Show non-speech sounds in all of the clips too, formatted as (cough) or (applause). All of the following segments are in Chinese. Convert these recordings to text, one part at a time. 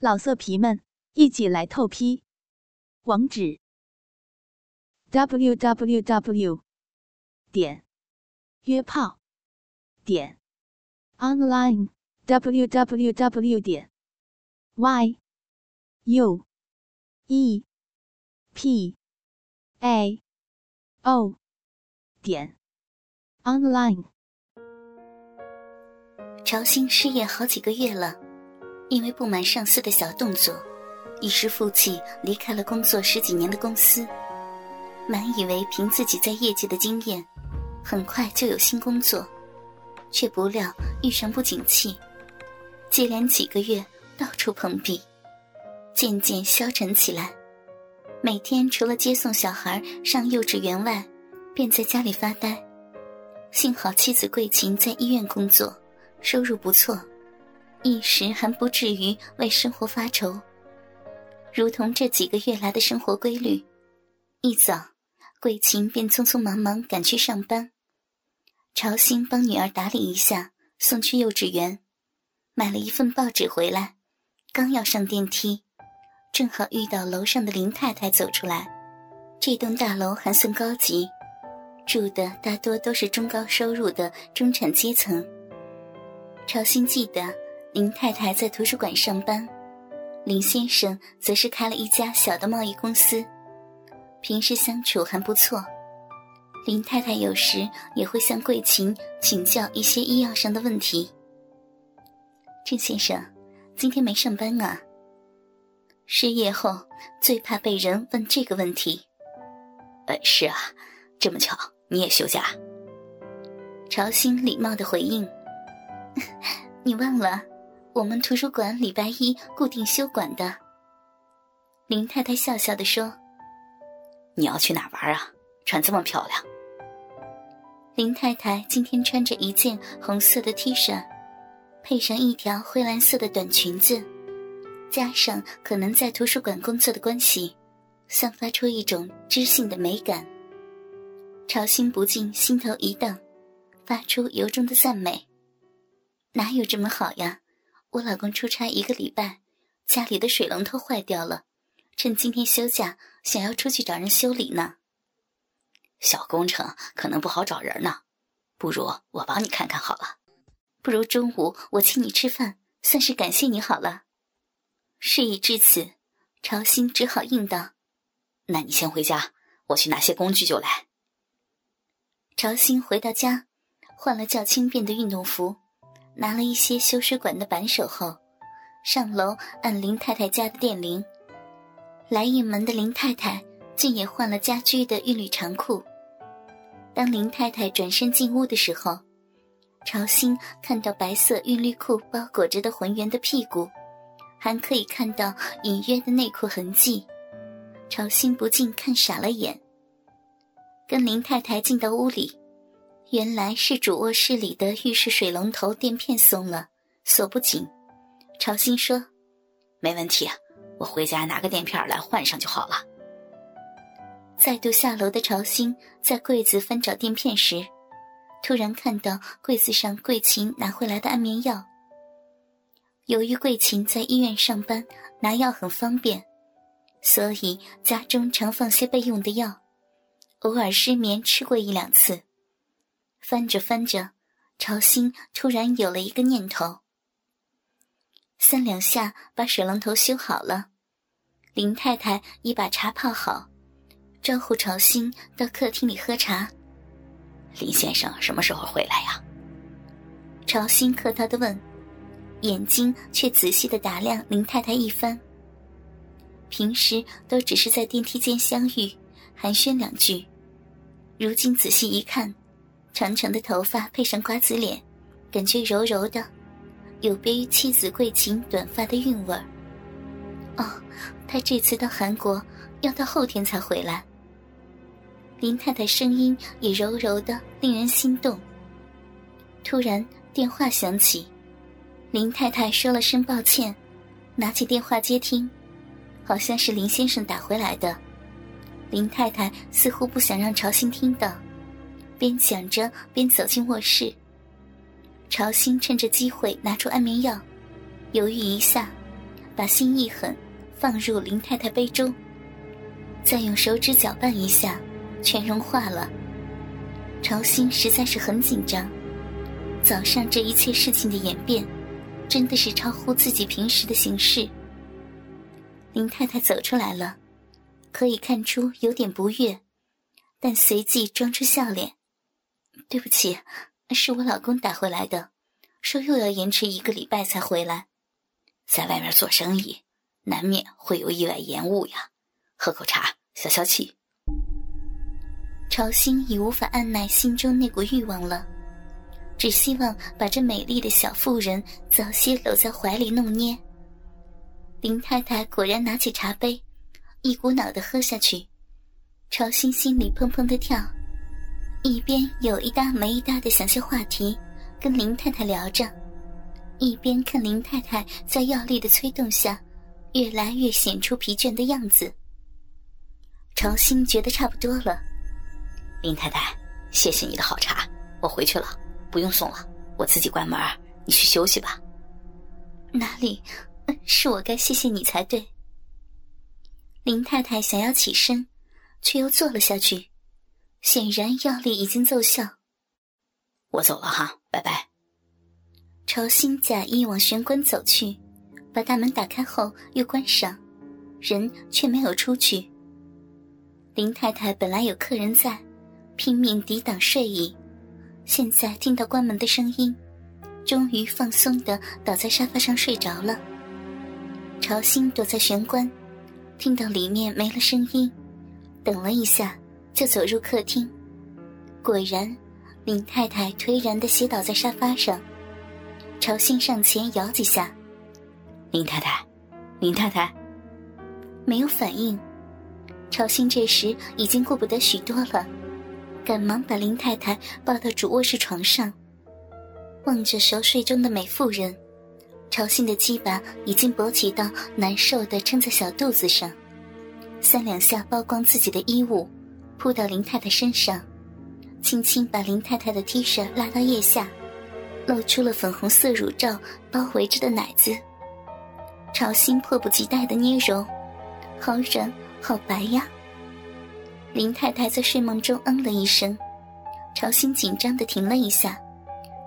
老色皮们，一起来透批！网址：w w w 点约炮点 online w w w 点 y u e p a o 点 online。朝兴失业好几个月了。因为不满上司的小动作，一时负气离开了工作十几年的公司。满以为凭自己在业界的经验，很快就有新工作，却不料遇上不景气，接连几个月到处碰壁，渐渐消沉起来。每天除了接送小孩上幼稚园外，便在家里发呆。幸好妻子桂琴在医院工作，收入不错。一时还不至于为生活发愁，如同这几个月来的生活规律。一早，桂琴便匆匆忙忙赶去上班，朝兴帮女儿打理一下，送去幼稚园，买了一份报纸回来，刚要上电梯，正好遇到楼上的林太太走出来。这栋大楼还算高级，住的大多都是中高收入的中产阶层。朝兴记得。林太太在图书馆上班，林先生则是开了一家小的贸易公司，平时相处还不错。林太太有时也会向桂琴请教一些医药上的问题。郑先生，今天没上班啊？失业后最怕被人问这个问题。呃，是啊，这么巧你也休假？朝兴礼貌的回应：“ (laughs) 你忘了？”我们图书馆礼拜一固定休馆的。林太太笑笑的说：“你要去哪玩啊？穿这么漂亮。”林太太今天穿着一件红色的 T 恤，配上一条灰蓝色的短裙子，加上可能在图书馆工作的关系，散发出一种知性的美感。朝心不禁心头一荡，发出由衷的赞美：“哪有这么好呀？”我老公出差一个礼拜，家里的水龙头坏掉了，趁今天休假，想要出去找人修理呢。小工程可能不好找人呢，不如我帮你看看好了。不如中午我请你吃饭，算是感谢你好了。事已至此，朝兴只好应道：“那你先回家，我去拿些工具就来。”朝兴回到家，换了较轻便的运动服。拿了一些修水管的扳手后，上楼按林太太家的电铃。来应门的林太太竟也换了家居的韵律长裤。当林太太转身进屋的时候，朝兴看到白色韵律裤包裹着的浑圆的屁股，还可以看到隐约的内裤痕迹，朝兴不禁看傻了眼。跟林太太进到屋里。原来是主卧室里的浴室水龙头垫片松了，锁不紧。朝兴说：“没问题，我回家拿个垫片来换上就好了。”再度下楼的朝兴在柜子翻找垫片时，突然看到柜子上桂琴拿回来的安眠药。由于桂琴在医院上班，拿药很方便，所以家中常放些备用的药，偶尔失眠吃过一两次。翻着翻着，朝兴突然有了一个念头。三两下把水龙头修好了，林太太已把茶泡好，招呼朝兴到客厅里喝茶。林先生什么时候回来呀？朝兴客套的问，眼睛却仔细的打量林太太一番。平时都只是在电梯间相遇，寒暄两句，如今仔细一看。长长的头发配上瓜子脸，感觉柔柔的，有别于妻子桂琴短发的韵味儿。哦，他这次到韩国要到后天才回来。林太太声音也柔柔的，令人心动。突然电话响起，林太太说了声抱歉，拿起电话接听，好像是林先生打回来的。林太太似乎不想让朝兴听到。边讲着边走进卧室。朝兴趁着机会拿出安眠药，犹豫一下，把心一狠，放入林太太杯中，再用手指搅拌一下，全融化了。朝心实在是很紧张，早上这一切事情的演变，真的是超乎自己平时的形式。林太太走出来了，可以看出有点不悦，但随即装出笑脸：“对不起，是我老公打回来的，说又要延迟一个礼拜才回来。在外面做生意，难免会有意外延误呀。喝口茶消消气。”朝心已无法按耐心中那股欲望了，只希望把这美丽的小妇人早些搂在怀里弄捏。林太太果然拿起茶杯，一股脑的喝下去。朝心心里砰砰的跳，一边有一搭没一搭的想些话题跟林太太聊着，一边看林太太在药力的催动下，越来越显出疲倦的样子。朝心觉得差不多了。林太太，谢谢你的好茶，我回去了，不用送了，我自己关门，你去休息吧。哪里，(laughs) 是我该谢谢你才对。林太太想要起身，却又坐了下去，显然药力已经奏效。我走了哈，拜拜。朝心假意往玄关走去，把大门打开后又关上，人却没有出去。林太太本来有客人在。拼命抵挡睡意，现在听到关门的声音，终于放松的倒在沙发上睡着了。朝心躲在玄关，听到里面没了声音，等了一下，就走入客厅。果然，林太太颓然的斜倒在沙发上。朝心上前摇几下，林太太，林太太，没有反应。朝心这时已经顾不得许多了。赶忙把林太太抱到主卧室床上，望着熟睡中的美妇人，朝心的鸡巴已经勃起到难受的撑在小肚子上，三两下剥光自己的衣物，扑到林太太身上，轻轻把林太太的 T 恤拉到腋下，露出了粉红色乳罩包围着的奶子，朝心迫不及待的捏揉，好软，好白呀。林太太在睡梦中嗯了一声，朝心紧张的停了一下，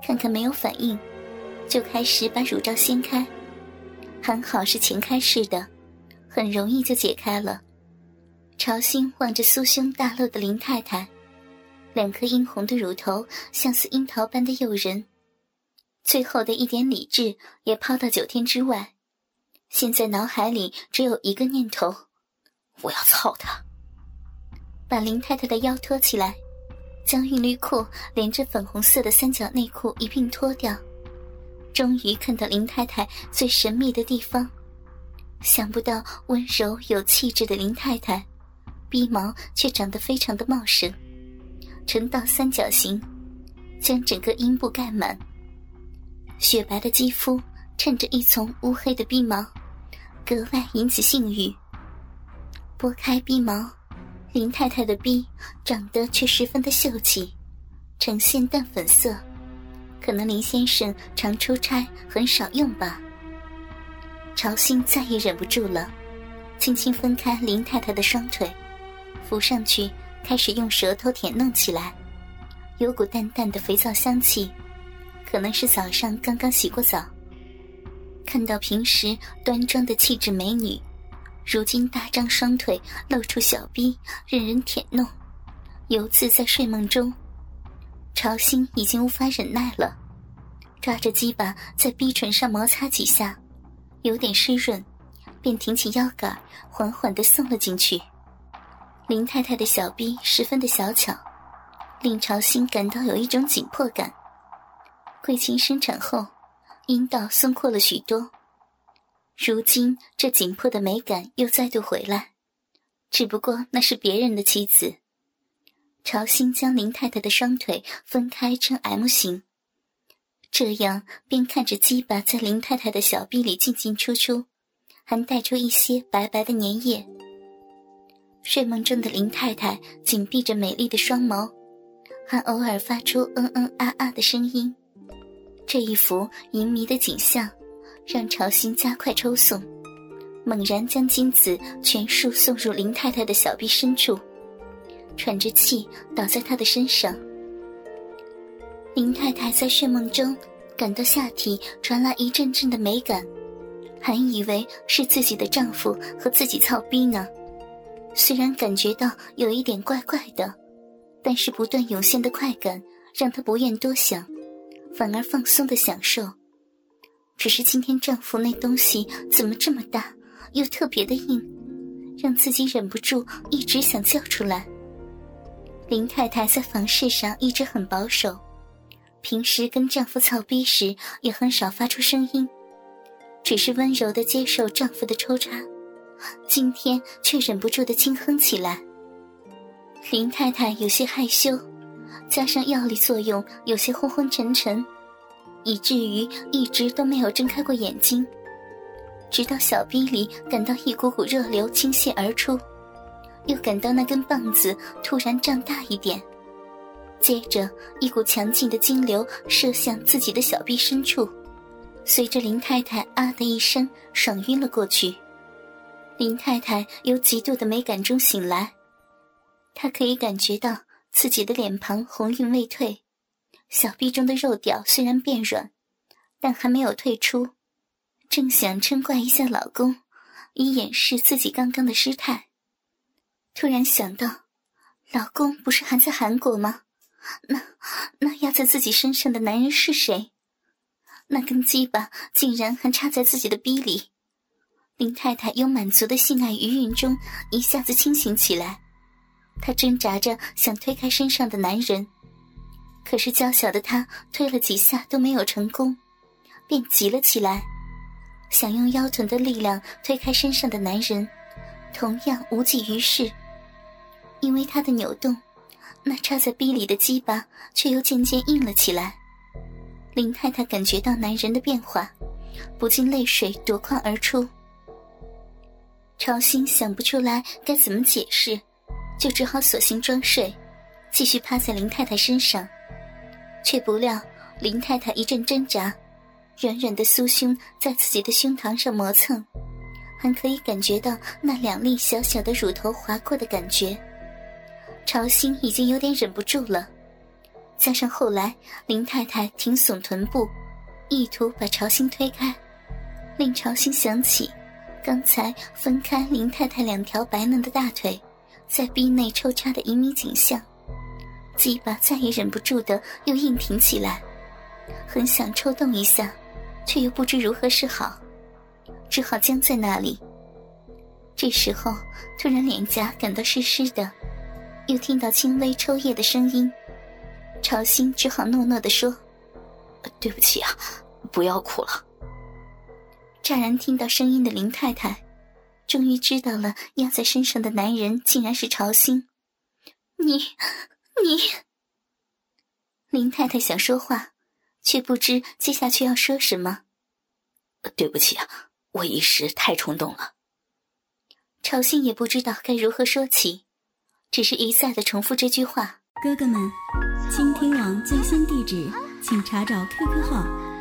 看看没有反应，就开始把乳罩掀开，还好是前开式的，很容易就解开了。朝心望着酥胸大露的林太太，两颗殷红的乳头像似樱桃般的诱人，最后的一点理智也抛到九天之外，现在脑海里只有一个念头：我要操他。把林太太的腰托起来，将韵律裤连着粉红色的三角内裤一并脱掉，终于看到林太太最神秘的地方。想不到温柔有气质的林太太，鼻毛却长得非常的茂盛，呈倒三角形，将整个阴部盖满。雪白的肌肤衬着一丛乌黑的鼻毛，格外引起性欲。拨开鼻毛。林太太的臂长得却十分的秀气，呈现淡粉色，可能林先生常出差，很少用吧。朝心再也忍不住了，轻轻分开林太太的双腿，扶上去，开始用舌头舔弄起来，有股淡淡的肥皂香气，可能是早上刚刚洗过澡。看到平时端庄的气质美女。如今大张双腿露出小臂，任人舔弄，犹自在睡梦中。朝心已经无法忍耐了，抓着鸡巴在逼唇上摩擦几下，有点湿润，便挺起腰杆，缓缓地送了进去。林太太的小臂十分的小巧，令朝心感到有一种紧迫感。桂琴生产后，阴道松阔了许多。如今这紧迫的美感又再度回来，只不过那是别人的妻子。朝心将林太太的双腿分开成 M 型，这样便看着鸡巴在林太太的小臂里进进出出，还带出一些白白的粘液。睡梦中的林太太紧闭着美丽的双眸，还偶尔发出嗯嗯啊啊的声音。这一幅淫迷的景象。让朝心加快抽送，猛然将精子全数送入林太太的小臂深处，喘着气倒在她的身上。林太太在睡梦中感到下体传来一阵阵的美感，还以为是自己的丈夫和自己操逼呢。虽然感觉到有一点怪怪的，但是不断涌现的快感让她不愿多想，反而放松的享受。只是今天丈夫那东西怎么这么大？又特别的硬，让自己忍不住一直想叫出来。林太太在房事上一直很保守，平时跟丈夫操逼时也很少发出声音，只是温柔的接受丈夫的抽插。今天却忍不住的轻哼起来。林太太有些害羞，加上药力作用，有些昏昏沉沉，以至于一直都没有睁开过眼睛。直到小臂里感到一股股热流倾泻而出，又感到那根棒子突然胀大一点，接着一股强劲的精流射向自己的小臂深处，随着林太太啊的一声，爽晕了过去。林太太由极度的美感中醒来，她可以感觉到自己的脸庞红晕未退，小臂中的肉屌虽然变软，但还没有退出。正想嗔怪一下老公，以掩饰自己刚刚的失态，突然想到，老公不是还在韩国吗？那那压在自己身上的男人是谁？那根鸡巴竟然还插在自己的逼里！林太太由满足的性爱余韵中一下子清醒起来，她挣扎着想推开身上的男人，可是娇小的她推了几下都没有成功，便急了起来。想用腰臀的力量推开身上的男人，同样无济于事。因为他的扭动，那插在逼里的鸡巴却又渐渐硬了起来。林太太感觉到男人的变化，不禁泪水夺眶而出。朝心想不出来该怎么解释，就只好索性装睡，继续趴在林太太身上。却不料林太太一阵挣扎。软软的酥胸在自己的胸膛上磨蹭，还可以感觉到那两粒小小的乳头划过的感觉。朝心已经有点忍不住了，加上后来林太太挺耸臀部，意图把朝心推开，令朝心想起刚才分开林太太两条白嫩的大腿，在逼内抽插的旖旎景象，鸡巴再也忍不住的又硬挺起来，很想抽动一下。却又不知如何是好，只好僵在那里。这时候，突然脸颊感到湿湿的，又听到轻微抽噎的声音，朝心只好诺诺的说：“对不起啊，不要哭了。”乍然听到声音的林太太，终于知道了压在身上的男人竟然是朝兴。你，你，林太太想说话。却不知接下去要说什么。对不起啊，我一时太冲动了。朝兴也不知道该如何说起，只是一再的重复这句话。哥哥们，倾听网最新地址，请查找 QQ 号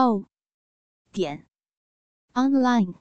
o 点 online